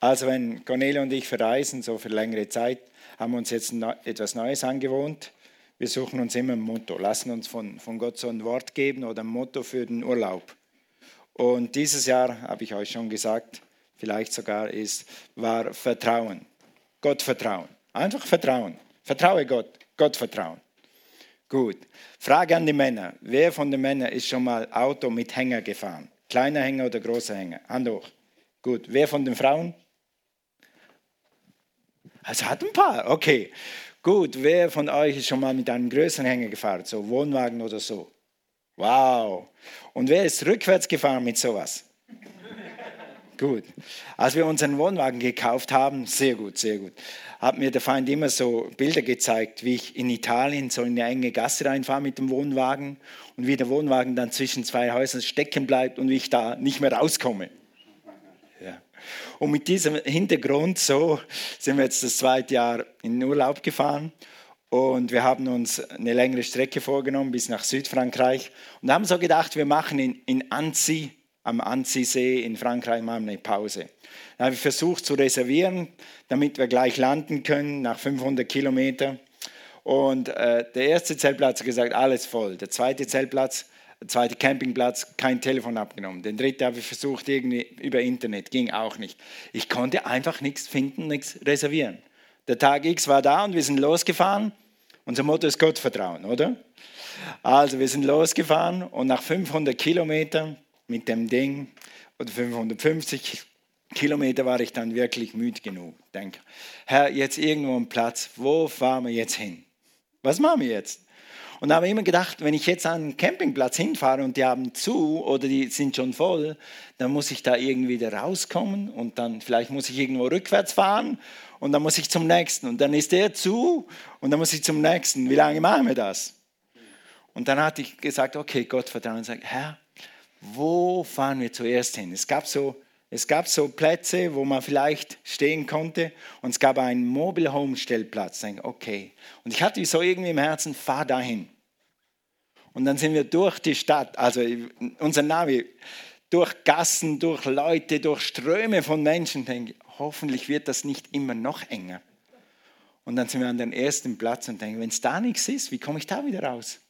Also wenn Cornelia und ich verreisen, so für längere Zeit, haben wir uns jetzt etwas Neues angewohnt. Wir suchen uns immer ein Motto, lassen uns von, von Gott so ein Wort geben oder ein Motto für den Urlaub. Und dieses Jahr, habe ich euch schon gesagt, vielleicht sogar ist, war Vertrauen. Gott vertrauen. Einfach Vertrauen. Vertraue Gott. Gott vertrauen. Gut. Frage an die Männer. Wer von den Männern ist schon mal Auto mit Hänger gefahren? Kleiner Hänger oder großer Hänger? Hand hoch. Gut. Wer von den Frauen? Also hat ein paar. Okay. Gut. Wer von euch ist schon mal mit einem größeren Hänger gefahren? So Wohnwagen oder so? Wow. Und wer ist rückwärts gefahren mit sowas? gut. Als wir unseren Wohnwagen gekauft haben, sehr gut, sehr gut, hat mir der Feind immer so Bilder gezeigt, wie ich in Italien so in eine enge Gasse reinfahre mit dem Wohnwagen und wie der Wohnwagen dann zwischen zwei Häusern stecken bleibt und wie ich da nicht mehr rauskomme. Und mit diesem Hintergrund so sind wir jetzt das zweite Jahr in den Urlaub gefahren und wir haben uns eine längere Strecke vorgenommen bis nach Südfrankreich und haben so gedacht, wir machen in, in Annecy am Annecy-See in Frankreich mal eine Pause. Da habe ich versucht zu reservieren, damit wir gleich landen können nach 500 Kilometern. Und äh, der erste Zeltplatz hat gesagt, alles voll. Der zweite Zeltplatz, zweite Campingplatz, kein Telefon abgenommen. Den dritten habe ich versucht irgendwie über Internet, ging auch nicht. Ich konnte einfach nichts finden, nichts reservieren. Der Tag X war da und wir sind losgefahren. Unser Motto ist Gottvertrauen, oder? Also wir sind losgefahren und nach 500 Kilometern mit dem Ding oder 550 Kilometer war ich dann wirklich müde genug. Denke, Herr, jetzt irgendwo ein Platz, wo fahren wir jetzt hin? Was machen wir jetzt? Und habe immer gedacht, wenn ich jetzt an einen Campingplatz hinfahre und die haben zu oder die sind schon voll, dann muss ich da irgendwie wieder rauskommen und dann vielleicht muss ich irgendwo rückwärts fahren und dann muss ich zum nächsten und dann ist der zu und dann muss ich zum nächsten. Wie lange machen wir das? Und dann hatte ich gesagt, okay, Gott vertrauen und sagt, Herr, wo fahren wir zuerst hin? Es gab so, es gab so Plätze, wo man vielleicht stehen konnte und es gab einen Mobile Home Stellplatz. Okay. Und ich hatte so irgendwie im Herzen, fahr dahin. Und dann sind wir durch die Stadt, also unser Navi, durch Gassen, durch Leute, durch Ströme von Menschen. Denke, hoffentlich wird das nicht immer noch enger. Und dann sind wir an den ersten Platz und denken, wenn es da nichts ist, wie komme ich da wieder raus?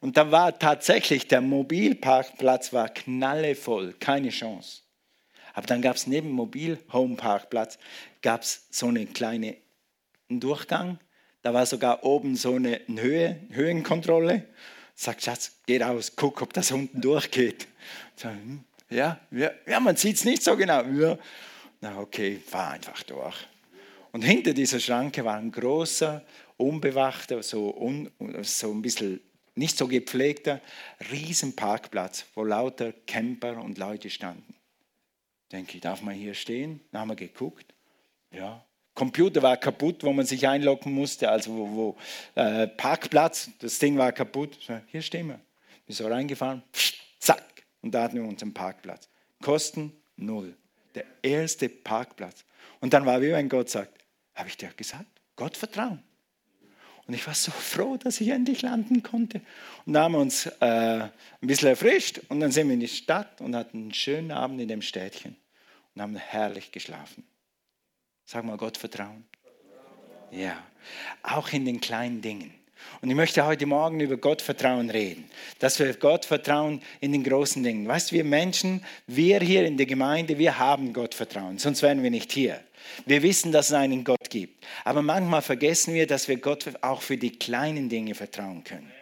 Und da war tatsächlich, der Mobilparkplatz war knallevoll, keine Chance. Aber dann gab es neben dem Mobil-Home-Parkplatz gab es so einen kleinen Durchgang. Da war sogar oben so eine Höhe, Höhenkontrolle. Sagt Schatz, geh raus, guck, ob das unten durchgeht. Hm, ja, ja, man sieht es nicht so genau. Ja. Na okay, fahr einfach durch. Und hinter dieser Schranke war ein großer, unbewachter, so, un, so ein bisschen nicht so gepflegter Riesenparkplatz, wo lauter Camper und Leute standen. Denke ich, darf man hier stehen? Dann haben wir geguckt. Ja. Computer war kaputt, wo man sich einloggen musste, also wo, wo äh, Parkplatz, das Ding war kaputt. Hier stehen wir. Wir sind reingefahren, zack, und da hatten wir unseren Parkplatz. Kosten null. Der erste Parkplatz. Und dann war wie wenn Gott sagt, habe ich dir gesagt, Gott vertrauen. Und ich war so froh, dass ich endlich landen konnte. Und da haben wir uns äh, ein bisschen erfrischt und dann sind wir in die Stadt und hatten einen schönen Abend in dem Städtchen und haben herrlich geschlafen. Sag mal, Gott vertrauen. Ja, auch in den kleinen Dingen. Und ich möchte heute Morgen über Gottvertrauen reden. Dass wir Gott vertrauen in den großen Dingen. Weißt du, wir Menschen, wir hier in der Gemeinde, wir haben Gottvertrauen, sonst wären wir nicht hier. Wir wissen, dass es einen Gott gibt. Aber manchmal vergessen wir, dass wir Gott auch für die kleinen Dinge vertrauen können.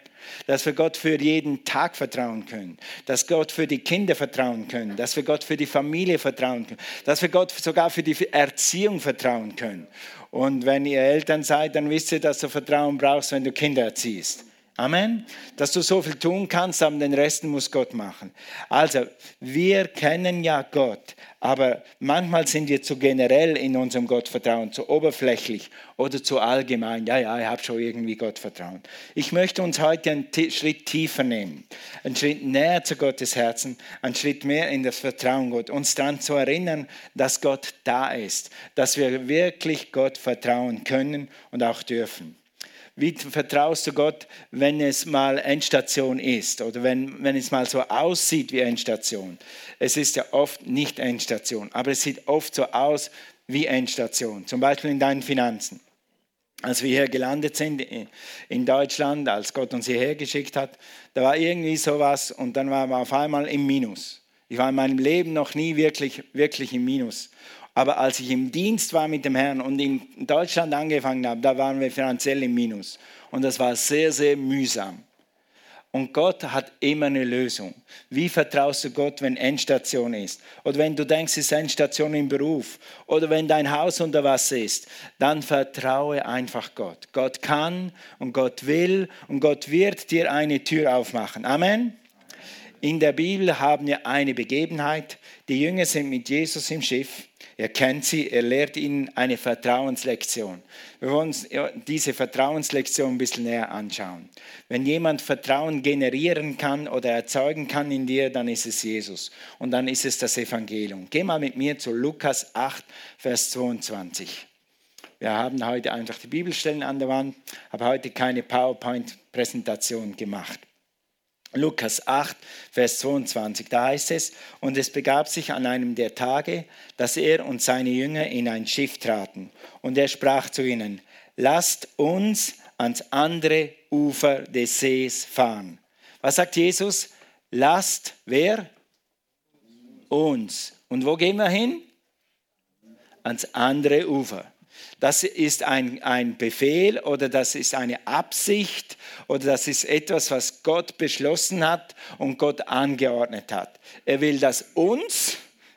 Dass wir Gott für jeden Tag vertrauen können. Dass Gott für die Kinder vertrauen können. Dass wir Gott für die Familie vertrauen können. Dass wir Gott sogar für die Erziehung vertrauen können. Und wenn ihr Eltern seid, dann wisst ihr, dass du Vertrauen brauchst, wenn du Kinder erziehst. Amen. Dass du so viel tun kannst, aber den Rest muss Gott machen. Also, wir kennen ja Gott, aber manchmal sind wir zu generell in unserem Gottvertrauen, zu oberflächlich oder zu allgemein. Ja, ja, ich habe schon irgendwie Gottvertrauen. Ich möchte uns heute einen Schritt tiefer nehmen, einen Schritt näher zu Gottes Herzen, einen Schritt mehr in das Vertrauen Gott, uns daran zu erinnern, dass Gott da ist, dass wir wirklich Gott vertrauen können und auch dürfen. Wie vertraust du Gott, wenn es mal Endstation ist oder wenn, wenn es mal so aussieht wie Endstation? Es ist ja oft nicht Endstation, aber es sieht oft so aus wie Endstation, zum Beispiel in deinen Finanzen. Als wir hier gelandet sind in Deutschland, als Gott uns hierher geschickt hat, da war irgendwie sowas und dann waren wir auf einmal im Minus. Ich war in meinem Leben noch nie wirklich, wirklich im Minus. Aber als ich im Dienst war mit dem Herrn und in Deutschland angefangen habe, da waren wir finanziell im Minus. Und das war sehr, sehr mühsam. Und Gott hat immer eine Lösung. Wie vertraust du Gott, wenn Endstation ist? Oder wenn du denkst, es ist Endstation im Beruf? Oder wenn dein Haus unter Wasser ist? Dann vertraue einfach Gott. Gott kann und Gott will und Gott wird dir eine Tür aufmachen. Amen. In der Bibel haben wir eine Begebenheit. Die Jünger sind mit Jesus im Schiff. Er kennt sie, er lehrt ihnen eine Vertrauenslektion. Wir wollen uns diese Vertrauenslektion ein bisschen näher anschauen. Wenn jemand Vertrauen generieren kann oder erzeugen kann in dir, dann ist es Jesus. Und dann ist es das Evangelium. Geh mal mit mir zu Lukas 8, Vers 22. Wir haben heute einfach die Bibelstellen an der Wand, habe heute keine PowerPoint-Präsentation gemacht. Lukas 8, Vers 22, da heißt es, und es begab sich an einem der Tage, dass er und seine Jünger in ein Schiff traten. Und er sprach zu ihnen, lasst uns ans andere Ufer des Sees fahren. Was sagt Jesus? Lasst wer? Uns. Und wo gehen wir hin? Ans andere Ufer. Das ist ein, ein Befehl oder das ist eine Absicht oder das ist etwas, was Gott beschlossen hat und Gott angeordnet hat. Er will, dass uns,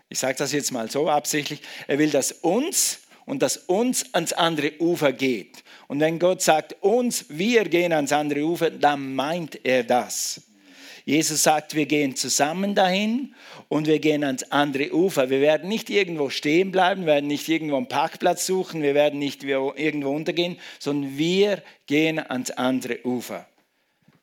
ich sage das jetzt mal so absichtlich, er will, dass uns und dass uns ans andere Ufer geht. Und wenn Gott sagt uns, wir gehen ans andere Ufer, dann meint er das. Jesus sagt, wir gehen zusammen dahin und wir gehen ans andere Ufer. Wir werden nicht irgendwo stehen bleiben, wir werden nicht irgendwo einen Parkplatz suchen, wir werden nicht irgendwo untergehen, sondern wir gehen ans andere Ufer.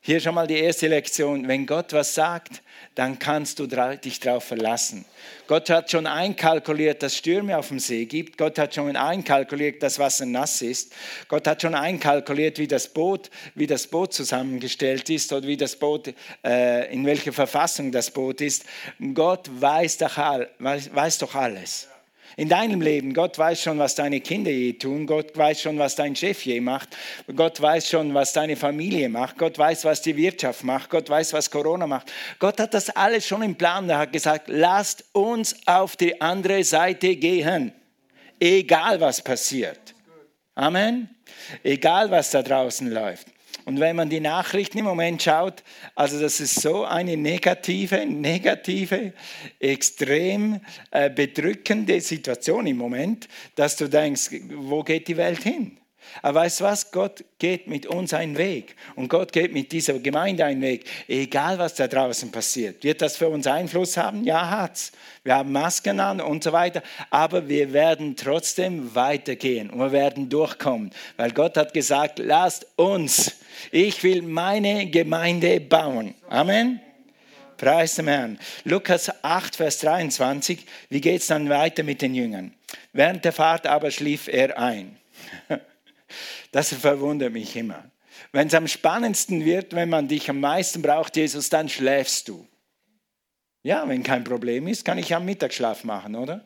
Hier schon mal die erste Lektion. Wenn Gott was sagt, dann kannst du dich darauf verlassen. Gott hat schon einkalkuliert, dass Stürme auf dem See gibt. Gott hat schon einkalkuliert, dass Wasser nass ist. Gott hat schon einkalkuliert, wie das Boot, wie das Boot zusammengestellt ist oder wie das Boot, äh, in welcher Verfassung das Boot ist. Gott weiß doch, weiß, weiß doch alles in deinem Leben. Gott weiß schon, was deine Kinder je tun. Gott weiß schon, was dein Chef je macht. Gott weiß schon, was deine Familie macht. Gott weiß, was die Wirtschaft macht. Gott weiß, was Corona macht. Gott hat das alles schon im Plan. Er hat gesagt, lasst uns auf die andere Seite gehen. Egal, was passiert. Amen. Egal, was da draußen läuft. Und wenn man die Nachrichten im Moment schaut, also das ist so eine negative, negative, extrem äh, bedrückende Situation im Moment, dass du denkst, wo geht die Welt hin? Aber weißt du was? Gott geht mit uns einen Weg. Und Gott geht mit dieser Gemeinde einen Weg. Egal, was da draußen passiert. Wird das für uns Einfluss haben? Ja, hat's. Wir haben Masken an und so weiter. Aber wir werden trotzdem weitergehen. Und wir werden durchkommen. Weil Gott hat gesagt, lasst uns. Ich will meine Gemeinde bauen. Amen. Preis dem Herrn. Lukas 8, Vers 23. Wie geht es dann weiter mit den Jüngern? Während der Fahrt aber schlief er ein. Das verwundert mich immer. Wenn es am spannendsten wird, wenn man dich am meisten braucht, Jesus, dann schläfst du. Ja, wenn kein Problem ist, kann ich am Mittagsschlaf machen, oder?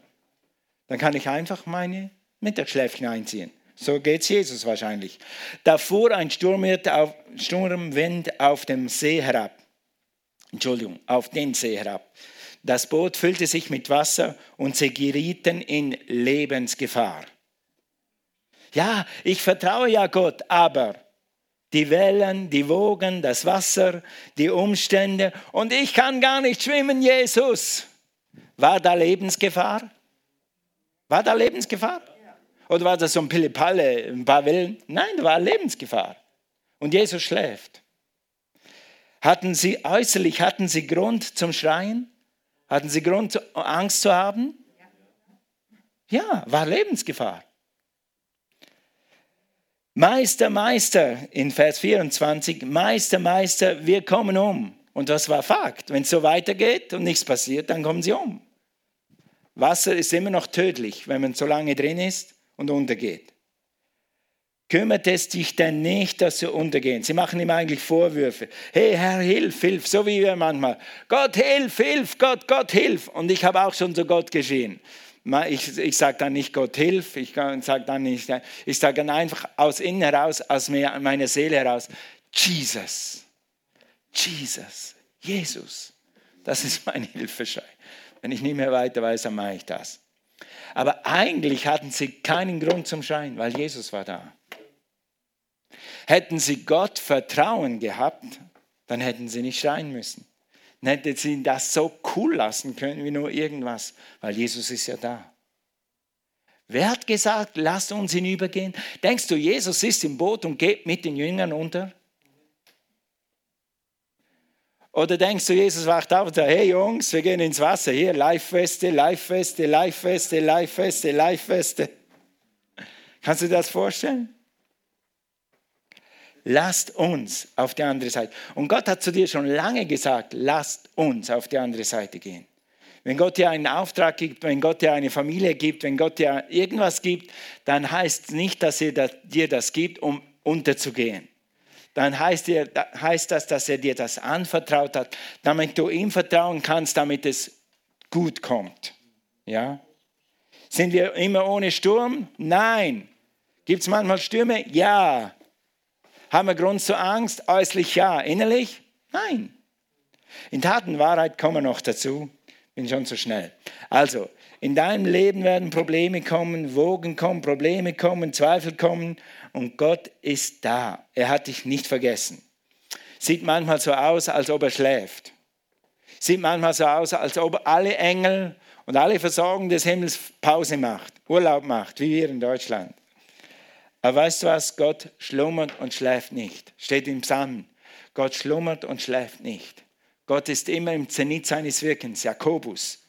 Dann kann ich einfach meine Mittagsschläfchen einziehen. So geht es Jesus wahrscheinlich. Da fuhr ein Sturmwind auf, dem See herab. Entschuldigung, auf den See herab. Das Boot füllte sich mit Wasser und sie gerieten in Lebensgefahr. Ja, ich vertraue ja Gott, aber die Wellen, die Wogen, das Wasser, die Umstände und ich kann gar nicht schwimmen, Jesus. War da Lebensgefahr? War da Lebensgefahr? Oder war das so ein Pillepalle, ein paar Wellen? Nein, da war Lebensgefahr. Und Jesus schläft. Hatten sie äußerlich, hatten sie Grund zum Schreien? Hatten sie Grund, Angst zu haben? Ja, war Lebensgefahr. Meister, Meister, in Vers 24, Meister, Meister, wir kommen um. Und das war Fakt. Wenn es so weitergeht und nichts passiert, dann kommen sie um. Wasser ist immer noch tödlich, wenn man so lange drin ist und untergeht. kümmert es dich denn nicht, dass sie untergehen? Sie machen ihm eigentlich Vorwürfe. Hey Herr, hilf, hilf, so wie wir manchmal. Gott, hilf, hilf, Gott, Gott, hilf. Und ich habe auch schon zu Gott geschrien. Ich, ich sage dann nicht Gott, hilf, ich sage dann nicht, ich sage dann einfach aus innen heraus, aus meiner Seele heraus, Jesus, Jesus, Jesus. Das ist mein Hilfeschrei. Wenn ich nicht mehr weiter weiß, dann mache ich das. Aber eigentlich hatten sie keinen Grund zum Schreien, weil Jesus war da. Hätten sie Gott Vertrauen gehabt, dann hätten sie nicht schreien müssen. Dann hätten sie das so cool lassen können wie nur irgendwas, weil Jesus ist ja da. Wer hat gesagt, lasst uns hinübergehen? Denkst du, Jesus ist im Boot und geht mit den Jüngern unter? Oder denkst du, Jesus wacht auf und sagt, hey Jungs, wir gehen ins Wasser, hier, Live-Feste, Live-Feste, Live-Feste, Live-Feste, Live-Feste. Kannst du dir das vorstellen? lasst uns auf die andere Seite. Und Gott hat zu dir schon lange gesagt, lasst uns auf die andere Seite gehen. Wenn Gott dir einen Auftrag gibt, wenn Gott dir eine Familie gibt, wenn Gott dir irgendwas gibt, dann heißt es nicht, dass er dir das gibt, um unterzugehen. Dann heißt, er, heißt das, dass er dir das anvertraut hat, damit du ihm vertrauen kannst, damit es gut kommt. Ja? Sind wir immer ohne Sturm? Nein. Gibt es manchmal Stürme? Ja. Haben wir Grund zur Angst? Äußerlich ja. Innerlich? Nein. In Taten Wahrheit kommen wir noch dazu. Bin schon zu schnell. Also, in deinem Leben werden Probleme kommen, Wogen kommen, Probleme kommen, Zweifel kommen und Gott ist da. Er hat dich nicht vergessen. Sieht manchmal so aus, als ob er schläft. Sieht manchmal so aus, als ob alle Engel und alle Versorgung des Himmels Pause macht, Urlaub macht, wie wir in Deutschland. Aber weißt du was? Gott schlummert und schläft nicht. Steht im Psalm. Gott schlummert und schläft nicht. Gott ist immer im Zenit seines Wirkens. Jakobus.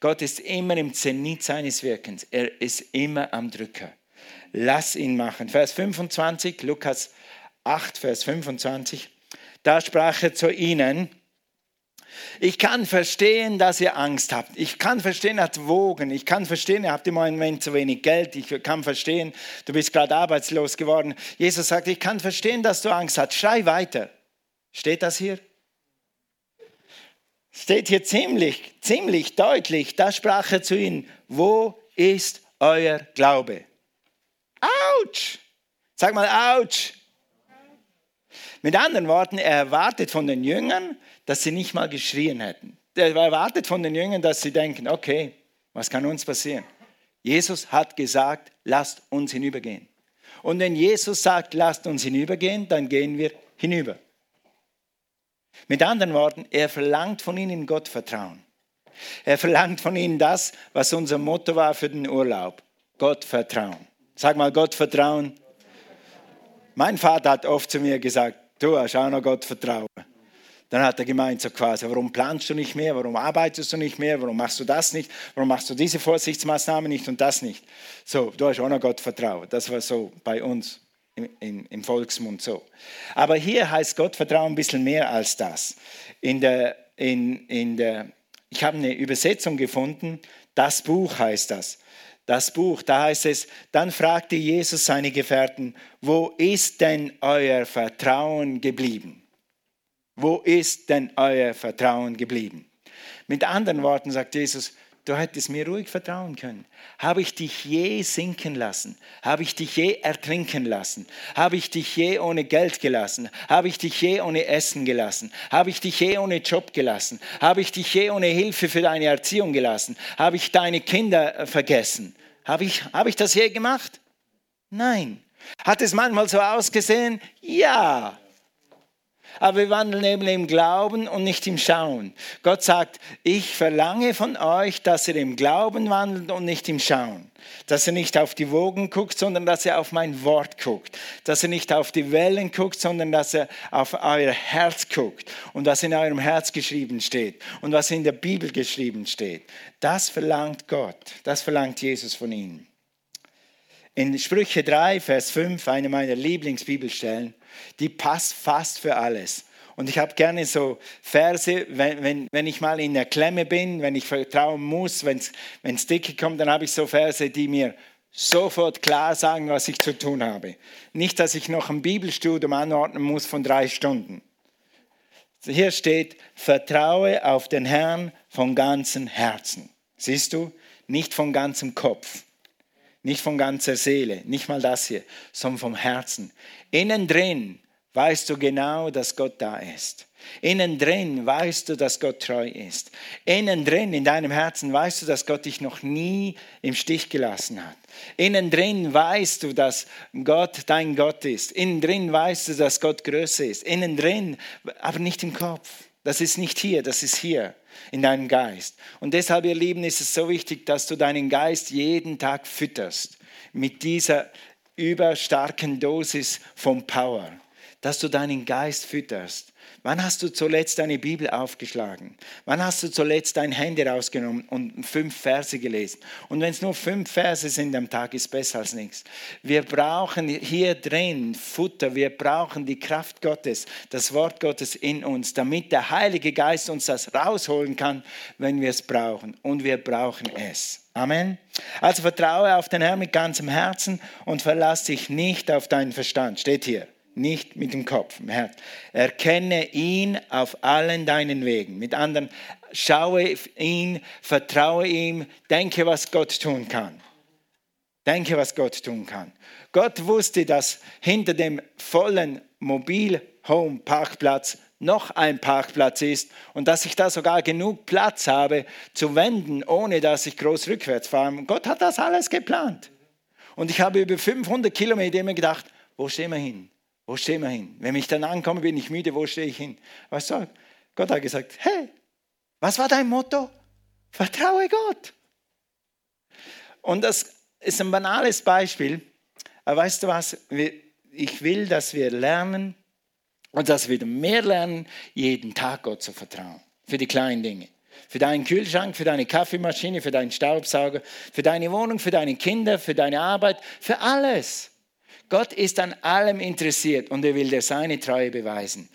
Gott ist immer im Zenit seines Wirkens. Er ist immer am Drücker. Lass ihn machen. Vers 25, Lukas 8, Vers 25. Da sprach er zu ihnen, ich kann verstehen, dass ihr Angst habt. Ich kann verstehen, ihr habt Wogen. Ich kann verstehen, ihr habt im Moment zu wenig Geld. Ich kann verstehen, du bist gerade arbeitslos geworden. Jesus sagt, ich kann verstehen, dass du Angst hast. Schrei weiter. Steht das hier? Steht hier ziemlich, ziemlich deutlich. Da sprach er zu ihnen, wo ist euer Glaube? Autsch! Sag mal, Autsch! Mit anderen Worten, er erwartet von den Jüngern, dass sie nicht mal geschrien hätten. Er erwartet von den Jüngern, dass sie denken, okay, was kann uns passieren? Jesus hat gesagt, lasst uns hinübergehen. Und wenn Jesus sagt, lasst uns hinübergehen, dann gehen wir hinüber. Mit anderen Worten, er verlangt von ihnen Gottvertrauen. Er verlangt von ihnen das, was unser Motto war für den Urlaub. Gottvertrauen. Sag mal Gottvertrauen. Mein Vater hat oft zu mir gesagt, du hast auch noch Gottvertrauen. Dann hat er gemeint, so quasi, warum planst du nicht mehr, warum arbeitest du nicht mehr, warum machst du das nicht, warum machst du diese Vorsichtsmaßnahme nicht und das nicht. So, du hast auch noch Gott vertraut. Das war so bei uns im, im, Volksmund so. Aber hier heißt Gott vertrauen ein bisschen mehr als das. In der, in, in der, ich habe eine Übersetzung gefunden, das Buch heißt das. Das Buch, da heißt es, dann fragte Jesus seine Gefährten, wo ist denn euer Vertrauen geblieben? Wo ist denn euer Vertrauen geblieben? Mit anderen Worten sagt Jesus, du hättest mir ruhig vertrauen können. Habe ich dich je sinken lassen? Habe ich dich je ertrinken lassen? Habe ich dich je ohne Geld gelassen? Habe ich dich je ohne Essen gelassen? Habe ich dich je ohne Job gelassen? Habe ich dich je ohne Hilfe für deine Erziehung gelassen? Habe ich deine Kinder äh, vergessen? Habe ich, habe ich das je gemacht? Nein. Hat es manchmal so ausgesehen? Ja aber wir wandeln eben im Glauben und nicht im Schauen. Gott sagt, ich verlange von euch, dass ihr im Glauben wandelt und nicht im Schauen. Dass ihr nicht auf die Wogen guckt, sondern dass ihr auf mein Wort guckt. Dass ihr nicht auf die Wellen guckt, sondern dass ihr auf euer Herz guckt und was in eurem Herz geschrieben steht und was in der Bibel geschrieben steht. Das verlangt Gott. Das verlangt Jesus von ihnen. In Sprüche 3, Vers 5, eine meiner Lieblingsbibelstellen, die passt fast für alles. Und ich habe gerne so Verse, wenn, wenn, wenn ich mal in der Klemme bin, wenn ich vertrauen muss, wenn es dicke kommt, dann habe ich so Verse, die mir sofort klar sagen, was ich zu tun habe. Nicht, dass ich noch ein Bibelstudium anordnen muss von drei Stunden. Hier steht, vertraue auf den Herrn von ganzem Herzen. Siehst du? Nicht von ganzem Kopf, nicht von ganzer Seele, nicht mal das hier, sondern vom Herzen. Innen drin weißt du genau, dass Gott da ist. Innen drin weißt du, dass Gott treu ist. Innen drin in deinem Herzen weißt du, dass Gott dich noch nie im Stich gelassen hat. Innen drin weißt du, dass Gott dein Gott ist. Innen drin weißt du, dass Gott größer ist. Innen drin, aber nicht im Kopf. Das ist nicht hier, das ist hier in deinem Geist. Und deshalb, ihr Lieben, ist es so wichtig, dass du deinen Geist jeden Tag fütterst mit dieser überstarken Dosis von Power, dass du deinen Geist fütterst. Wann hast du zuletzt deine Bibel aufgeschlagen? Wann hast du zuletzt dein Handy rausgenommen und fünf Verse gelesen? Und wenn es nur fünf Verse sind am Tag, ist besser als nichts. Wir brauchen hier drin Futter, wir brauchen die Kraft Gottes, das Wort Gottes in uns, damit der Heilige Geist uns das rausholen kann, wenn wir es brauchen. Und wir brauchen es. Amen. Also vertraue auf den Herrn mit ganzem Herzen und verlass dich nicht auf deinen Verstand. Steht hier nicht mit dem Kopf, im Herz. Erkenne ihn auf allen deinen Wegen. Mit anderen, schaue ihn, vertraue ihm, denke, was Gott tun kann. Denke, was Gott tun kann. Gott wusste, dass hinter dem vollen Mobil-Home-Parkplatz noch ein Parkplatz ist und dass ich da sogar genug Platz habe zu wenden, ohne dass ich groß rückwärts fahre. Gott hat das alles geplant. Und ich habe über 500 Kilometer immer gedacht, wo stehen wir hin? Wo stehen wir hin? Wenn ich dann ankomme, bin ich müde, wo stehe ich hin? Weißt du, Gott hat gesagt, hey, was war dein Motto? Vertraue Gott. Und das ist ein banales Beispiel, aber weißt du was? Ich will, dass wir lernen und dass wir mehr lernen, jeden Tag Gott zu vertrauen. Für die kleinen Dinge. Für deinen Kühlschrank, für deine Kaffeemaschine, für deinen Staubsauger, für deine Wohnung, für deine Kinder, für deine Arbeit, für alles. Gott ist an allem interessiert und er will dir seine Treue beweisen.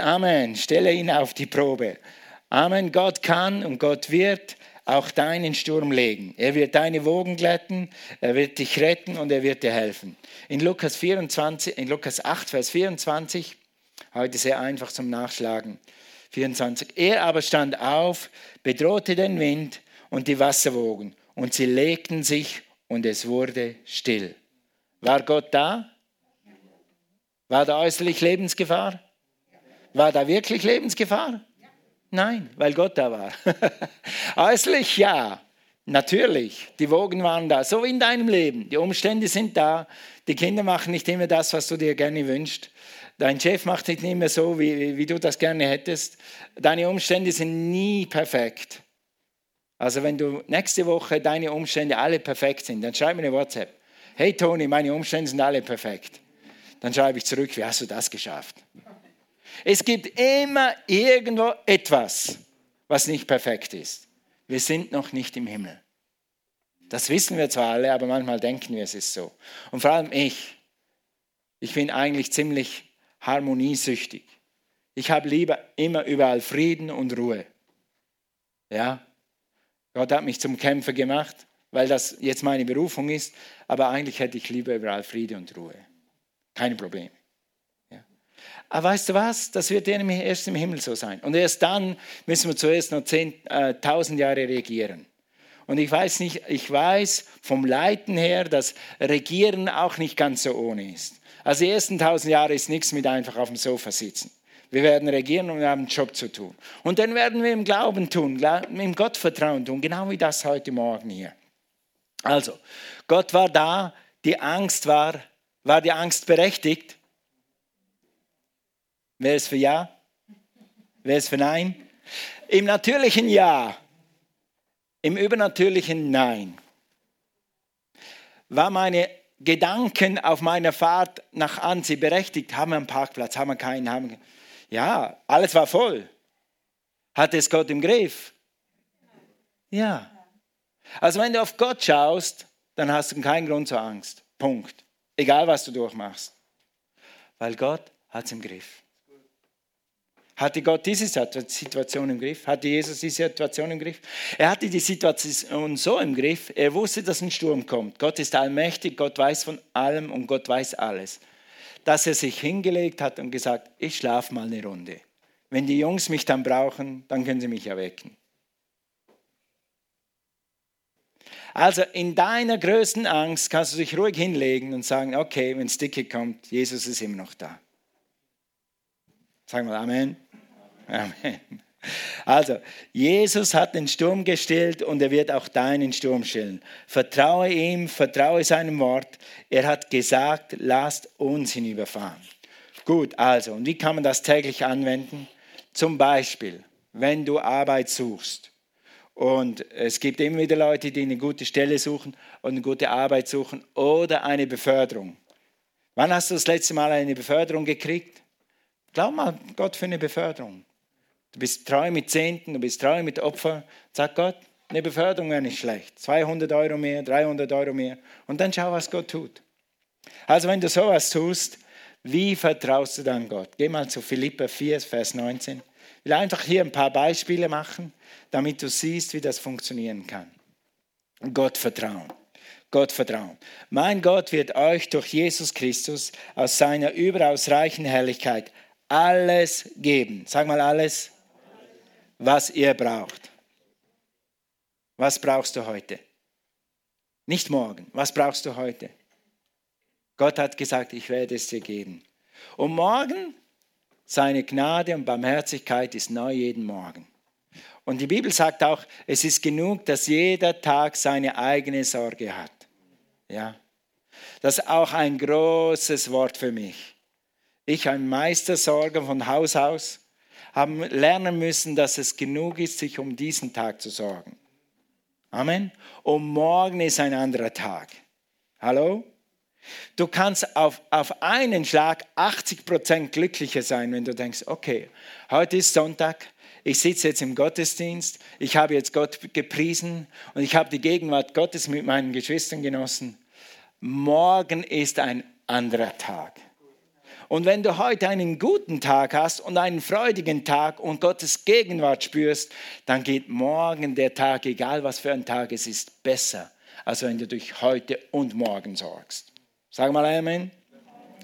Amen. Stelle ihn auf die Probe. Amen. Gott kann und Gott wird auch deinen Sturm legen. Er wird deine Wogen glätten, er wird dich retten und er wird dir helfen. In Lukas, 24, in Lukas 8, Vers 24, heute sehr einfach zum Nachschlagen. 24. Er aber stand auf, bedrohte den Wind und die Wasserwogen und sie legten sich und es wurde still. War Gott da? War da äußerlich Lebensgefahr? War da wirklich Lebensgefahr? Nein, weil Gott da war. äußerlich ja, natürlich. Die Wogen waren da, so wie in deinem Leben. Die Umstände sind da. Die Kinder machen nicht immer das, was du dir gerne wünschst. Dein Chef macht nicht immer so, wie, wie du das gerne hättest. Deine Umstände sind nie perfekt. Also wenn du nächste Woche deine Umstände alle perfekt sind, dann schreib mir eine WhatsApp hey Toni, meine Umstände sind alle perfekt. Dann schreibe ich zurück, wie hast du das geschafft? Es gibt immer irgendwo etwas, was nicht perfekt ist. Wir sind noch nicht im Himmel. Das wissen wir zwar alle, aber manchmal denken wir, es ist so. Und vor allem ich. Ich bin eigentlich ziemlich harmoniesüchtig. Ich habe lieber immer überall Frieden und Ruhe. Ja? Gott hat mich zum Kämpfer gemacht weil das jetzt meine Berufung ist, aber eigentlich hätte ich lieber überall Friede und Ruhe. Keine Probleme. Ja. Aber weißt du was? Das wird erst im Himmel so sein. Und erst dann müssen wir zuerst noch 10.000 äh, Jahre regieren. Und ich weiß nicht, ich weiß vom Leiten her, dass Regieren auch nicht ganz so ohne ist. Also die ersten 1000 Jahre ist nichts mit einfach auf dem Sofa sitzen. Wir werden regieren und wir haben einen Job zu tun. Und dann werden wir im Glauben tun, im Gottvertrauen tun, genau wie das heute Morgen hier. Also, Gott war da, die Angst war, war die Angst berechtigt? Wer ist für Ja? Wer ist für Nein? Im natürlichen Ja, im übernatürlichen Nein. War meine Gedanken auf meiner Fahrt nach Anzi berechtigt? Haben wir einen Parkplatz? Haben wir keinen? Haben wir... Ja, alles war voll. Hat es Gott im Griff? Ja. Also wenn du auf Gott schaust, dann hast du keinen Grund zur Angst. Punkt. Egal was du durchmachst. Weil Gott hat es im Griff. Hatte Gott diese Situation im Griff? Hatte Jesus diese Situation im Griff? Er hatte die Situation so im Griff, er wusste, dass ein Sturm kommt. Gott ist allmächtig, Gott weiß von allem und Gott weiß alles. Dass er sich hingelegt hat und gesagt, ich schlafe mal eine Runde. Wenn die Jungs mich dann brauchen, dann können sie mich erwecken. Also in deiner größten Angst kannst du dich ruhig hinlegen und sagen, okay, wenn es dicke kommt, Jesus ist immer noch da. Sagen wir Amen. Amen. Also, Jesus hat den Sturm gestillt und er wird auch deinen Sturm stillen. Vertraue ihm, vertraue seinem Wort. Er hat gesagt, lasst uns hinüberfahren. Gut, also, und wie kann man das täglich anwenden? Zum Beispiel, wenn du Arbeit suchst und es gibt immer wieder Leute, die eine gute Stelle suchen und eine gute Arbeit suchen oder eine Beförderung. Wann hast du das letzte Mal eine Beförderung gekriegt? Glaub mal Gott für eine Beförderung. Du bist treu mit Zehnten, du bist treu mit Opfer. Sag Gott, eine Beförderung wäre nicht schlecht. 200 Euro mehr, 300 Euro mehr. Und dann schau, was Gott tut. Also wenn du sowas tust, wie vertraust du dann Gott? Geh mal zu Philippa 4, Vers 19. Ich will einfach hier ein paar Beispiele machen, damit du siehst, wie das funktionieren kann. Gott vertrauen. Gott vertrauen. Mein Gott wird euch durch Jesus Christus aus seiner überaus reichen Herrlichkeit alles geben. Sag mal alles, was ihr braucht. Was brauchst du heute? Nicht morgen. Was brauchst du heute? Gott hat gesagt, ich werde es dir geben. Und morgen, seine Gnade und Barmherzigkeit ist neu jeden Morgen. Und die Bibel sagt auch, es ist genug, dass jeder Tag seine eigene Sorge hat. Ja. Das ist auch ein großes Wort für mich. Ich, ein Meistersorger von Haus aus, habe lernen müssen, dass es genug ist, sich um diesen Tag zu sorgen. Amen. Und morgen ist ein anderer Tag. Hallo? Du kannst auf, auf einen Schlag 80 Prozent glücklicher sein, wenn du denkst, okay, heute ist Sonntag, ich sitze jetzt im Gottesdienst, ich habe jetzt Gott gepriesen und ich habe die Gegenwart Gottes mit meinen Geschwistern genossen. Morgen ist ein anderer Tag. Und wenn du heute einen guten Tag hast und einen freudigen Tag und Gottes Gegenwart spürst, dann geht morgen der Tag, egal was für ein Tag es ist, besser, als wenn du dich heute und morgen sorgst. Sag mal Amen.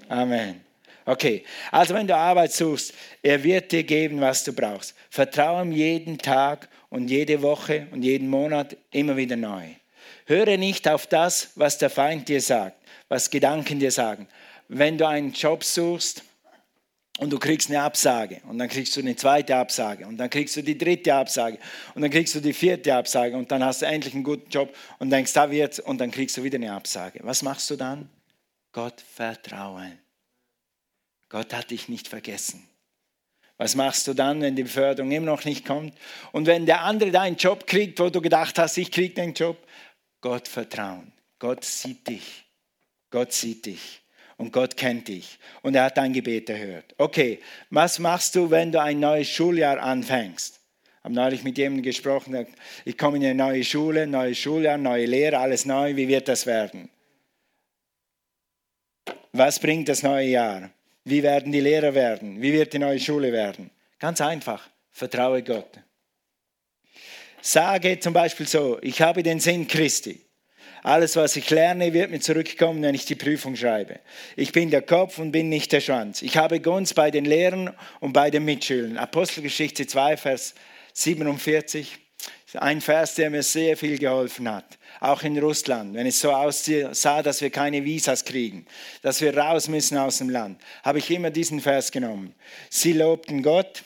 Amen. Okay, also wenn du Arbeit suchst, er wird dir geben, was du brauchst. Vertraue ihm jeden Tag und jede Woche und jeden Monat immer wieder neu. Höre nicht auf das, was der Feind dir sagt, was Gedanken dir sagen. Wenn du einen Job suchst und du kriegst eine Absage und dann kriegst du eine zweite Absage und dann kriegst du die dritte Absage und dann kriegst du die vierte Absage und dann hast du endlich einen guten Job und denkst, da wird's und dann kriegst du wieder eine Absage. Was machst du dann? Gott vertrauen. Gott hat dich nicht vergessen. Was machst du dann, wenn die Beförderung immer noch nicht kommt? Und wenn der andere deinen Job kriegt, wo du gedacht hast, ich kriege den Job, Gott vertrauen. Gott sieht dich. Gott sieht dich. Und Gott kennt dich. Und er hat dein Gebet erhört. Okay, was machst du, wenn du ein neues Schuljahr anfängst? Ich habe neulich mit jemandem gesprochen, ich komme in eine neue Schule, neues Schuljahr, neue Lehre, alles neu. Wie wird das werden? Was bringt das neue Jahr? Wie werden die Lehrer werden? Wie wird die neue Schule werden? Ganz einfach, vertraue Gott. Sage zum Beispiel so, ich habe den Sinn Christi. Alles, was ich lerne, wird mir zurückkommen, wenn ich die Prüfung schreibe. Ich bin der Kopf und bin nicht der Schwanz. Ich habe Gunst bei den Lehrern und bei den Mitschülern. Apostelgeschichte 2, Vers 47. Ein Vers, der mir sehr viel geholfen hat auch in Russland, wenn es so aussah, dass wir keine Visas kriegen, dass wir raus müssen aus dem Land, habe ich immer diesen Vers genommen. Sie lobten Gott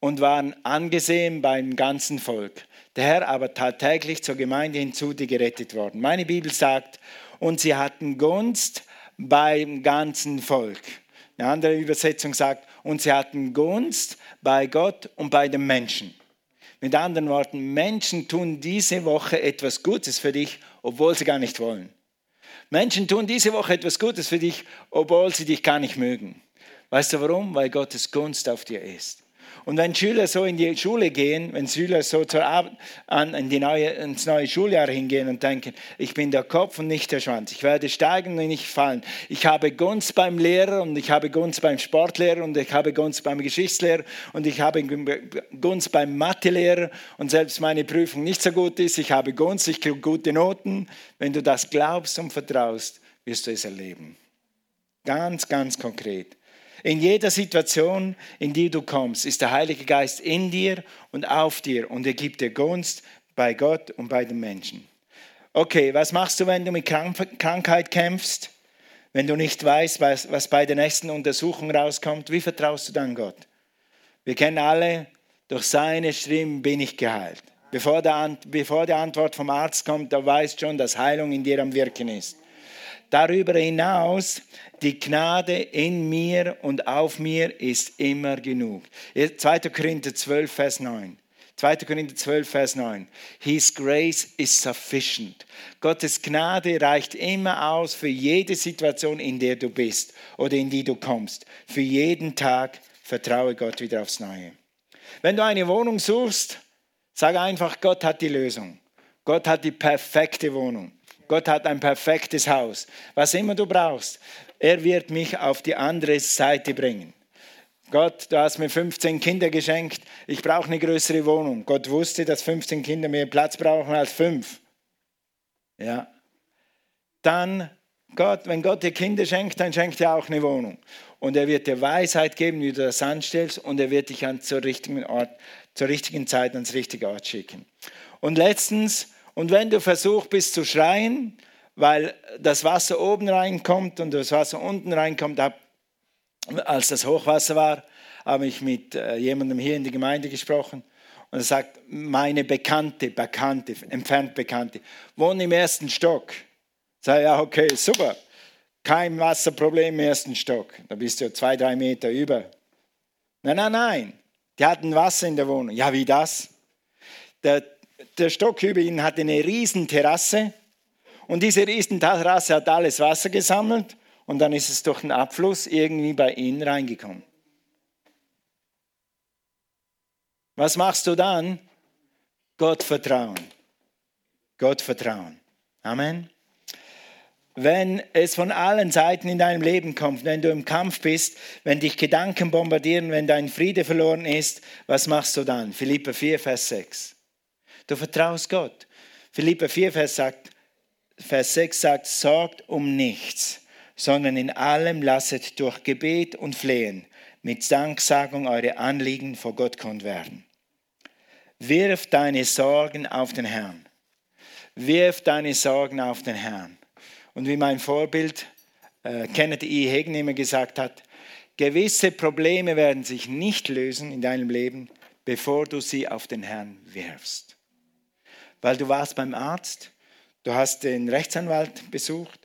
und waren angesehen beim ganzen Volk. Der Herr aber tat täglich zur Gemeinde hinzu, die gerettet worden. Meine Bibel sagt, und sie hatten Gunst beim ganzen Volk. Eine andere Übersetzung sagt, und sie hatten Gunst bei Gott und bei den Menschen. Mit anderen Worten, Menschen tun diese Woche etwas Gutes für dich, obwohl sie gar nicht wollen. Menschen tun diese Woche etwas Gutes für dich, obwohl sie dich gar nicht mögen. Weißt du warum? Weil Gottes Gunst auf dir ist. Und wenn Schüler so in die Schule gehen, wenn Schüler so zur Ab an, in die neue, ins neue Schuljahr hingehen und denken, ich bin der Kopf und nicht der Schwanz, ich werde steigen und nicht fallen. Ich habe Gunst beim Lehrer und ich habe Gunst beim Sportlehrer und ich habe Gunst beim Geschichtslehrer und ich habe Gunst beim Mathelehrer und selbst meine Prüfung nicht so gut ist, ich habe Gunst, ich kriege gute Noten. Wenn du das glaubst und vertraust, wirst du es erleben. Ganz, ganz konkret. In jeder Situation, in die du kommst, ist der Heilige Geist in dir und auf dir und er gibt dir Gunst bei Gott und bei den Menschen. Okay, was machst du, wenn du mit Krankheit kämpfst? Wenn du nicht weißt, was, was bei der nächsten Untersuchung rauskommt, wie vertraust du dann Gott? Wir kennen alle, durch seine Stimmen bin ich geheilt. Bevor der, bevor die Antwort vom Arzt kommt, da weißt schon, dass Heilung in dir am Wirken ist. Darüber hinaus, die Gnade in mir und auf mir ist immer genug. 2. Korinther 12, Vers 9. 2. Korinther 12, Vers 9. His grace is sufficient. Gottes Gnade reicht immer aus für jede Situation, in der du bist oder in die du kommst. Für jeden Tag vertraue Gott wieder aufs Neue. Wenn du eine Wohnung suchst, sag einfach, Gott hat die Lösung. Gott hat die perfekte Wohnung. Gott hat ein perfektes Haus. Was immer du brauchst, er wird mich auf die andere Seite bringen. Gott, du hast mir 15 Kinder geschenkt, ich brauche eine größere Wohnung. Gott wusste, dass 15 Kinder mehr Platz brauchen als fünf. Ja. Dann, Gott, wenn Gott dir Kinder schenkt, dann schenkt er auch eine Wohnung. Und er wird dir Weisheit geben, wie du das anstellst, und er wird dich an zur richtigen Ort, zur richtigen Zeit ans richtige Ort schicken. Und letztens, und wenn du versucht bist zu schreien, weil das Wasser oben reinkommt und das Wasser unten reinkommt, als das Hochwasser war, habe ich mit äh, jemandem hier in der Gemeinde gesprochen und er sagt, meine Bekannte, Bekannte, entfernt Bekannte, wohnen im ersten Stock. Ich sage, ja, okay, super, kein Wasserproblem im ersten Stock. Da bist du zwei, drei Meter über. Nein, nein, nein, die hatten Wasser in der Wohnung. Ja, wie das? Der der Stock über ihnen hatte eine riesen Terrasse und diese riesen Terrasse hat alles Wasser gesammelt und dann ist es durch den Abfluss irgendwie bei ihnen reingekommen. Was machst du dann? Gott vertrauen. Gott vertrauen. Amen. Wenn es von allen Seiten in deinem Leben kommt, wenn du im Kampf bist, wenn dich Gedanken bombardieren, wenn dein Friede verloren ist, was machst du dann? Philippa 4, Vers 6. Du vertraust Gott. Philippa 4, Vers, sagt, Vers 6 sagt, sorgt um nichts, sondern in allem lasset durch Gebet und Flehen mit Danksagung eure Anliegen vor Gott kund werden. Wirf deine Sorgen auf den Herrn. Wirf deine Sorgen auf den Herrn. Und wie mein Vorbild äh, Kenneth E. Hagen immer gesagt hat, gewisse Probleme werden sich nicht lösen in deinem Leben, bevor du sie auf den Herrn wirfst weil du warst beim Arzt, du hast den Rechtsanwalt besucht,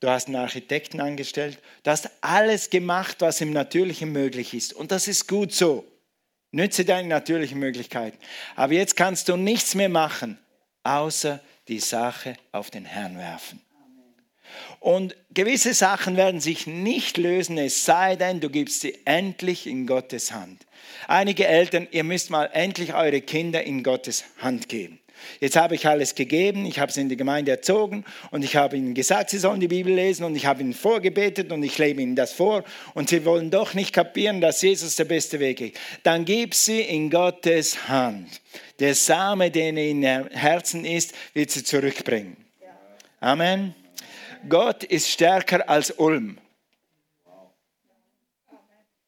du hast einen Architekten angestellt, du hast alles gemacht, was im Natürlichen möglich ist. Und das ist gut so. Nütze deine natürlichen Möglichkeiten. Aber jetzt kannst du nichts mehr machen, außer die Sache auf den Herrn werfen. Und gewisse Sachen werden sich nicht lösen, es sei denn, du gibst sie endlich in Gottes Hand. Einige Eltern, ihr müsst mal endlich eure Kinder in Gottes Hand geben. Jetzt habe ich alles gegeben, ich habe sie in die Gemeinde erzogen und ich habe ihnen gesagt, sie sollen die Bibel lesen und ich habe ihnen vorgebetet und ich lebe ihnen das vor und sie wollen doch nicht kapieren, dass Jesus der beste Weg ist. Dann gib sie in Gottes Hand. Der Same, der in ihrem Herzen ist, wird sie zurückbringen. Amen. Gott ist stärker als Ulm.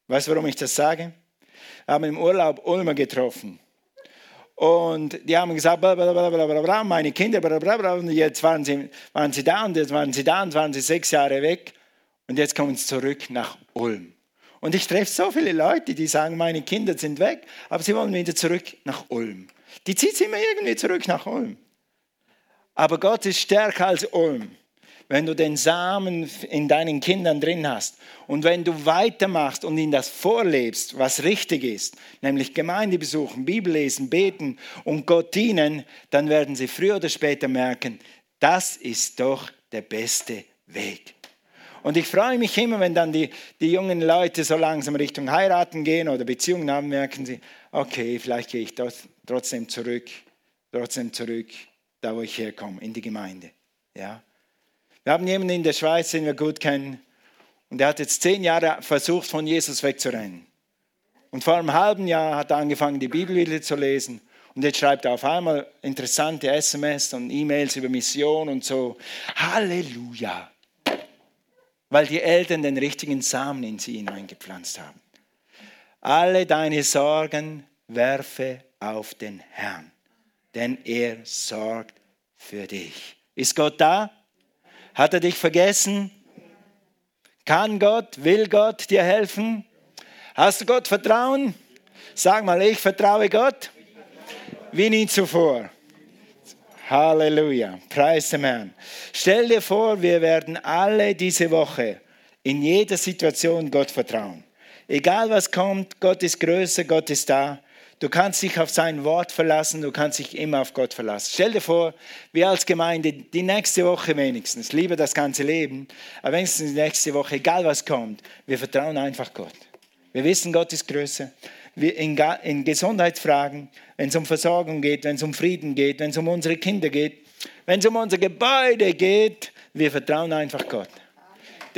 Weißt du, warum ich das sage? Wir haben im Urlaub Ulmer getroffen. Und die haben gesagt, blablabla, meine Kinder, blablabla, und jetzt waren sie, waren sie da und jetzt waren sie da und waren sie sechs Jahre weg und jetzt kommen sie zurück nach Ulm. Und ich treffe so viele Leute, die sagen, meine Kinder sind weg, aber sie wollen wieder zurück nach Ulm. Die zieht sie immer irgendwie zurück nach Ulm. Aber Gott ist stärker als Ulm wenn du den Samen in deinen Kindern drin hast und wenn du weitermachst und ihnen das vorlebst, was richtig ist, nämlich Gemeinde besuchen, Bibel lesen, beten und Gott dienen, dann werden sie früher oder später merken, das ist doch der beste Weg. Und ich freue mich immer, wenn dann die, die jungen Leute so langsam Richtung Heiraten gehen oder Beziehungen haben, merken sie, okay, vielleicht gehe ich trotzdem zurück, trotzdem zurück, da wo ich herkomme, in die Gemeinde. Ja. Wir haben jemanden in der Schweiz, den wir gut kennen, und der hat jetzt zehn Jahre versucht, von Jesus wegzurennen. Und vor einem halben Jahr hat er angefangen, die Bibel wieder zu lesen. Und jetzt schreibt er auf einmal interessante SMS und E-Mails über Mission und so. Halleluja weil die Eltern den richtigen Samen in sie hineingepflanzt haben. Alle deine Sorgen werfe auf den Herrn, denn er sorgt für dich. Ist Gott da? Hat er dich vergessen? Kann Gott, will Gott dir helfen? Hast du Gott Vertrauen? Sag mal, ich vertraue Gott wie nie zuvor. Halleluja. Preis dem Herrn. Stell dir vor, wir werden alle diese Woche in jeder Situation Gott vertrauen. Egal was kommt, Gott ist größer, Gott ist da. Du kannst dich auf sein Wort verlassen, du kannst dich immer auf Gott verlassen. Stell dir vor, wir als Gemeinde die nächste Woche wenigstens, lieber das ganze Leben, aber wenigstens die nächste Woche, egal was kommt, wir vertrauen einfach Gott. Wir wissen, Gott ist größer in, in Gesundheitsfragen, wenn es um Versorgung geht, wenn es um Frieden geht, wenn es um unsere Kinder geht, wenn es um unser Gebäude geht, wir vertrauen einfach Gott.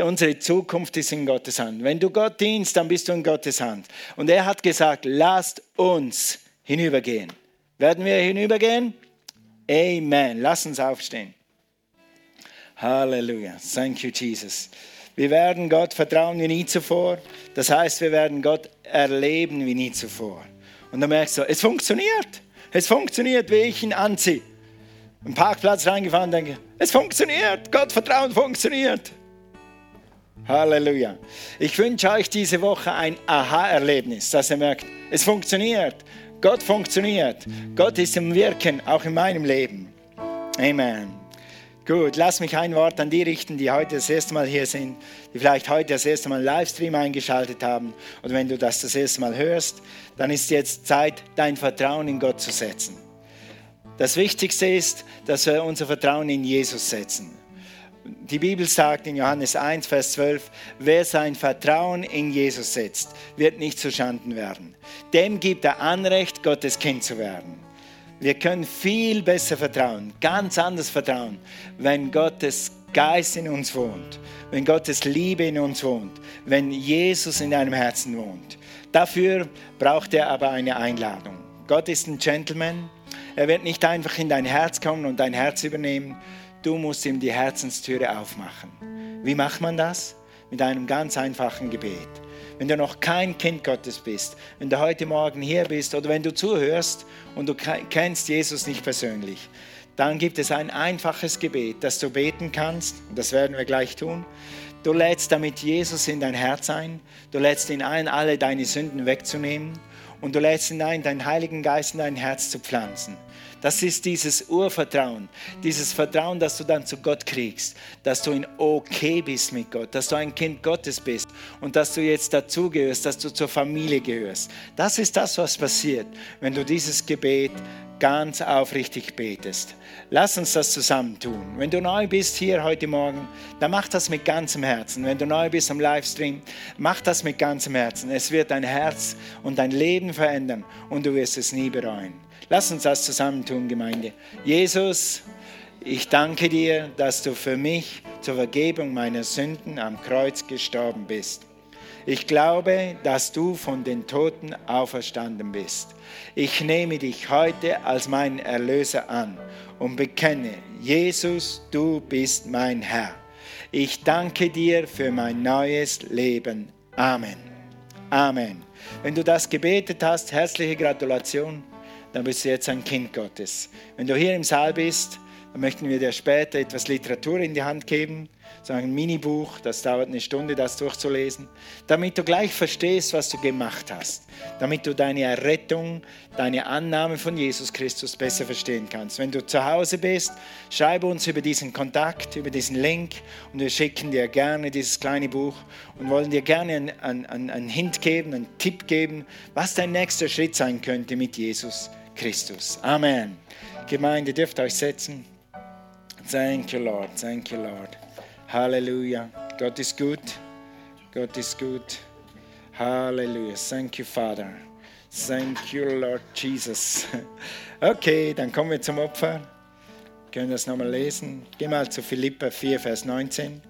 Unsere Zukunft ist in Gottes Hand. Wenn du Gott dienst, dann bist du in Gottes Hand. Und er hat gesagt, lasst uns hinübergehen. Werden wir hinübergehen? Amen. Lass uns aufstehen. Halleluja. Thank you, Jesus. Wir werden Gott vertrauen wie nie zuvor. Das heißt, wir werden Gott erleben wie nie zuvor. Und dann merkst du, es funktioniert. Es funktioniert, wie ich ihn anziehe. Im Parkplatz reingefahren, denke, es funktioniert. Gott vertrauen funktioniert. Halleluja. Ich wünsche euch diese Woche ein Aha-Erlebnis, dass ihr merkt, es funktioniert. Gott funktioniert. Gott ist im Wirken, auch in meinem Leben. Amen. Gut, lass mich ein Wort an die richten, die heute das erste Mal hier sind, die vielleicht heute das erste Mal Livestream eingeschaltet haben. Und wenn du das das erste Mal hörst, dann ist jetzt Zeit, dein Vertrauen in Gott zu setzen. Das Wichtigste ist, dass wir unser Vertrauen in Jesus setzen. Die Bibel sagt in Johannes 1, Vers 12, wer sein Vertrauen in Jesus setzt, wird nicht zu Schanden werden. Dem gibt er Anrecht, Gottes Kind zu werden. Wir können viel besser vertrauen, ganz anders vertrauen, wenn Gottes Geist in uns wohnt, wenn Gottes Liebe in uns wohnt, wenn Jesus in deinem Herzen wohnt. Dafür braucht er aber eine Einladung. Gott ist ein Gentleman. Er wird nicht einfach in dein Herz kommen und dein Herz übernehmen. Du musst ihm die Herzenstüre aufmachen. Wie macht man das? Mit einem ganz einfachen Gebet wenn du noch kein Kind Gottes bist, wenn du heute Morgen hier bist oder wenn du zuhörst und du kennst Jesus nicht persönlich, dann gibt es ein einfaches Gebet, das du beten kannst. Das werden wir gleich tun. Du lädst damit Jesus in dein Herz ein. Du lädst ihn ein, alle deine Sünden wegzunehmen. Und du lädst ihn ein, deinen Heiligen Geist in dein Herz zu pflanzen. Das ist dieses Urvertrauen, dieses Vertrauen, das du dann zu Gott kriegst, dass du in okay bist mit Gott, dass du ein Kind Gottes bist und dass du jetzt dazugehörst, dass du zur Familie gehörst. Das ist das, was passiert, wenn du dieses Gebet ganz aufrichtig betest. Lass uns das zusammen tun. Wenn du neu bist hier heute Morgen, dann mach das mit ganzem Herzen. Wenn du neu bist am Livestream, mach das mit ganzem Herzen. Es wird dein Herz und dein Leben verändern und du wirst es nie bereuen. Lass uns das zusammen tun, Gemeinde. Jesus, ich danke dir, dass du für mich zur Vergebung meiner Sünden am Kreuz gestorben bist. Ich glaube, dass du von den Toten auferstanden bist. Ich nehme dich heute als meinen Erlöser an und bekenne, Jesus, du bist mein Herr. Ich danke dir für mein neues Leben. Amen. Amen. Wenn du das gebetet hast, herzliche Gratulation dann bist du jetzt ein Kind Gottes. Wenn du hier im Saal bist, dann möchten wir dir später etwas Literatur in die Hand geben, so ein Minibuch, das dauert eine Stunde, das durchzulesen, damit du gleich verstehst, was du gemacht hast, damit du deine Errettung, deine Annahme von Jesus Christus besser verstehen kannst. Wenn du zu Hause bist, schreibe uns über diesen Kontakt, über diesen Link und wir schicken dir gerne dieses kleine Buch und wollen dir gerne einen, einen, einen Hint geben, einen Tipp geben, was dein nächster Schritt sein könnte mit Jesus Christus. Amen. Gemeinde, dürft euch setzen. Thank you, Lord. Thank you, Lord. Hallelujah. Gott ist gut. Gott ist gut. Halleluja. Thank you, Father. Thank you, Lord Jesus. Okay, dann kommen wir zum Opfer. Wir können das nochmal lesen. Geh mal zu Philippa 4, Vers 19.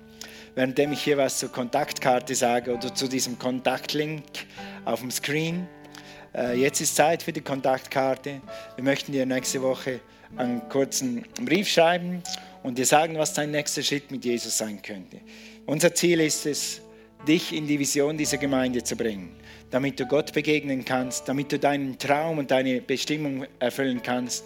Währenddem ich hier was zur Kontaktkarte sage oder zu diesem Kontaktlink auf dem Screen. Äh, jetzt ist Zeit für die Kontaktkarte. Wir möchten dir nächste Woche einen kurzen Brief schreiben und dir sagen, was dein nächster Schritt mit Jesus sein könnte. Unser Ziel ist es, dich in die Vision dieser Gemeinde zu bringen damit du Gott begegnen kannst, damit du deinen Traum und deine Bestimmung erfüllen kannst,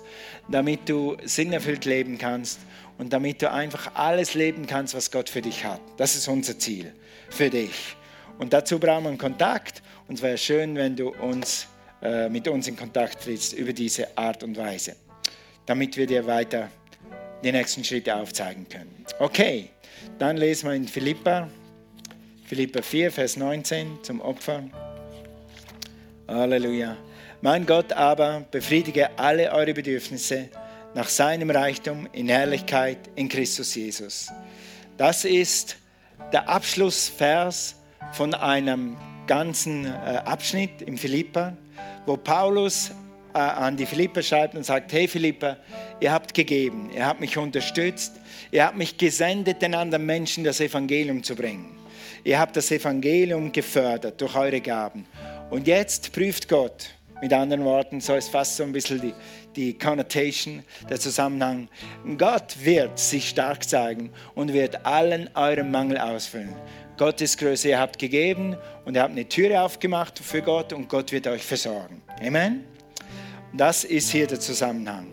damit du sinnerfüllt leben kannst und damit du einfach alles leben kannst, was Gott für dich hat. Das ist unser Ziel für dich. Und dazu brauchen wir einen Kontakt und es wäre schön, wenn du uns, äh, mit uns in Kontakt trittst über diese Art und Weise, damit wir dir weiter die nächsten Schritte aufzeigen können. Okay, dann lesen wir in Philippa, Philippa 4, Vers 19 zum Opfer. Halleluja. Mein Gott aber befriedige alle eure Bedürfnisse nach seinem Reichtum in Herrlichkeit in Christus Jesus. Das ist der Abschlussvers von einem ganzen äh, Abschnitt im Philippa, wo Paulus äh, an die Philippa schreibt und sagt, hey Philippa, ihr habt gegeben, ihr habt mich unterstützt, ihr habt mich gesendet, den anderen Menschen das Evangelium zu bringen. Ihr habt das Evangelium gefördert durch eure Gaben. Und jetzt prüft Gott, mit anderen Worten, so ist fast so ein bisschen die, die Connotation, der Zusammenhang. Gott wird sich stark zeigen und wird allen euren Mangel ausfüllen. Gott ist größer, ihr habt gegeben und ihr habt eine Türe aufgemacht für Gott und Gott wird euch versorgen. Amen? Das ist hier der Zusammenhang.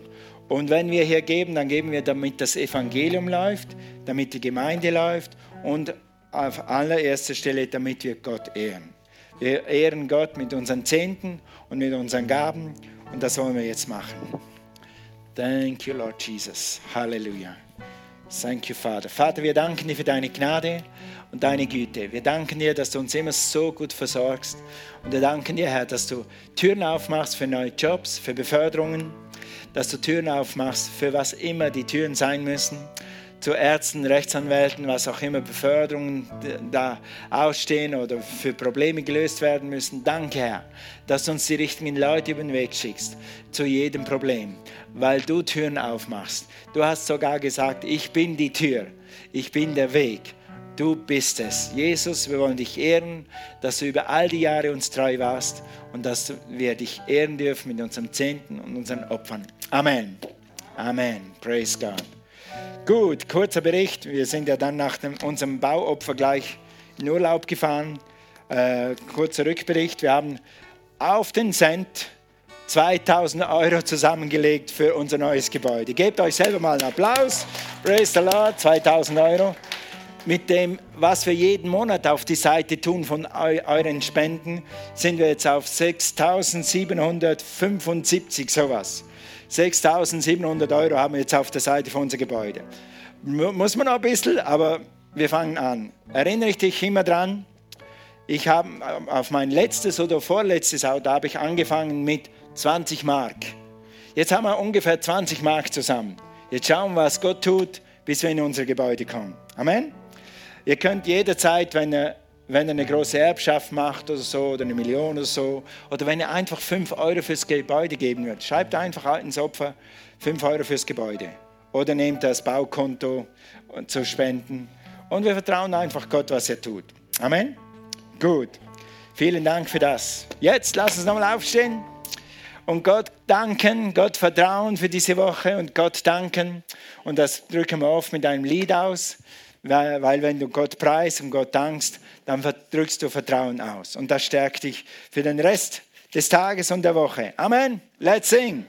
Und wenn wir hier geben, dann geben wir, damit das Evangelium läuft, damit die Gemeinde läuft und auf allererster Stelle, damit wir Gott ehren. Wir ehren Gott mit unseren Zehnten und mit unseren Gaben und das wollen wir jetzt machen. Thank you, Lord Jesus. Halleluja. Thank you, Vater. Vater, wir danken dir für deine Gnade und deine Güte. Wir danken dir, dass du uns immer so gut versorgst. Und wir danken dir, Herr, dass du Türen aufmachst für neue Jobs, für Beförderungen, dass du Türen aufmachst für was immer die Türen sein müssen zu Ärzten, Rechtsanwälten, was auch immer, Beförderungen da ausstehen oder für Probleme gelöst werden müssen. Danke, Herr, dass du uns die richtigen Leute über den Weg schickst zu jedem Problem, weil du Türen aufmachst. Du hast sogar gesagt, ich bin die Tür, ich bin der Weg. Du bist es. Jesus, wir wollen dich ehren, dass du über all die Jahre uns treu warst und dass wir dich ehren dürfen mit unserem Zehnten und unseren Opfern. Amen. Amen. Praise God. Gut, kurzer Bericht. Wir sind ja dann nach dem, unserem Bauopfer gleich in Urlaub gefahren. Äh, kurzer Rückbericht. Wir haben auf den Cent 2000 Euro zusammengelegt für unser neues Gebäude. Gebt euch selber mal einen Applaus. Praise the Lord, 2000 Euro. Mit dem, was wir jeden Monat auf die Seite tun von eu euren Spenden, sind wir jetzt auf 6775 sowas. 6.700 Euro haben wir jetzt auf der Seite von unser Gebäude. Muss man noch ein bisschen, aber wir fangen an. Erinnere ich dich immer dran? Ich habe auf mein letztes oder vorletztes Auto habe ich angefangen mit 20 Mark. Jetzt haben wir ungefähr 20 Mark zusammen. Jetzt schauen wir, was Gott tut, bis wir in unser Gebäude kommen. Amen. Ihr könnt jederzeit, wenn ihr wenn er eine große Erbschaft macht oder so, oder eine Million oder so, oder wenn er einfach 5 Euro fürs Gebäude geben wird, schreibt einfach ins Opfer 5 Euro fürs Gebäude. Oder nehmt das Baukonto zu spenden. Und wir vertrauen einfach Gott, was er tut. Amen? Gut. Vielen Dank für das. Jetzt lass uns nochmal aufstehen und Gott danken, Gott vertrauen für diese Woche und Gott danken. Und das drücken wir oft mit einem Lied aus, weil, weil wenn du Gott preist und Gott dankst, dann drückst du Vertrauen aus. Und das stärkt dich für den Rest des Tages und der Woche. Amen. Let's sing.